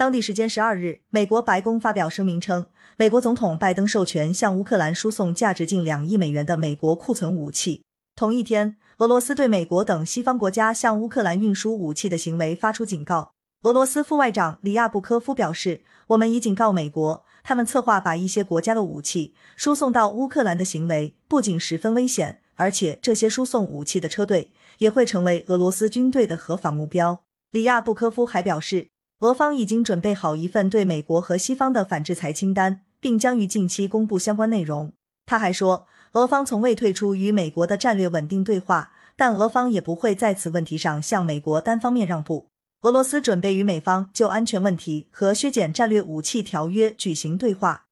当地时间十二日，美国白宫发表声明称，美国总统拜登授权向乌克兰输送价值近两亿美元的美国库存武器。同一天，俄罗斯对美国等西方国家向乌克兰运输武器的行为发出警告。俄罗斯副外长里亚布科夫表示：“我们已警告美国，他们策划把一些国家的武器输送到乌克兰的行为不仅十分危险，而且这些输送武器的车队也会成为俄罗斯军队的合法目标。”里亚布科夫还表示。俄方已经准备好一份对美国和西方的反制裁清单，并将于近期公布相关内容。他还说，俄方从未退出与美国的战略稳定对话，但俄方也不会在此问题上向美国单方面让步。俄罗斯准备与美方就安全问题和削减战略武器条约举行对话。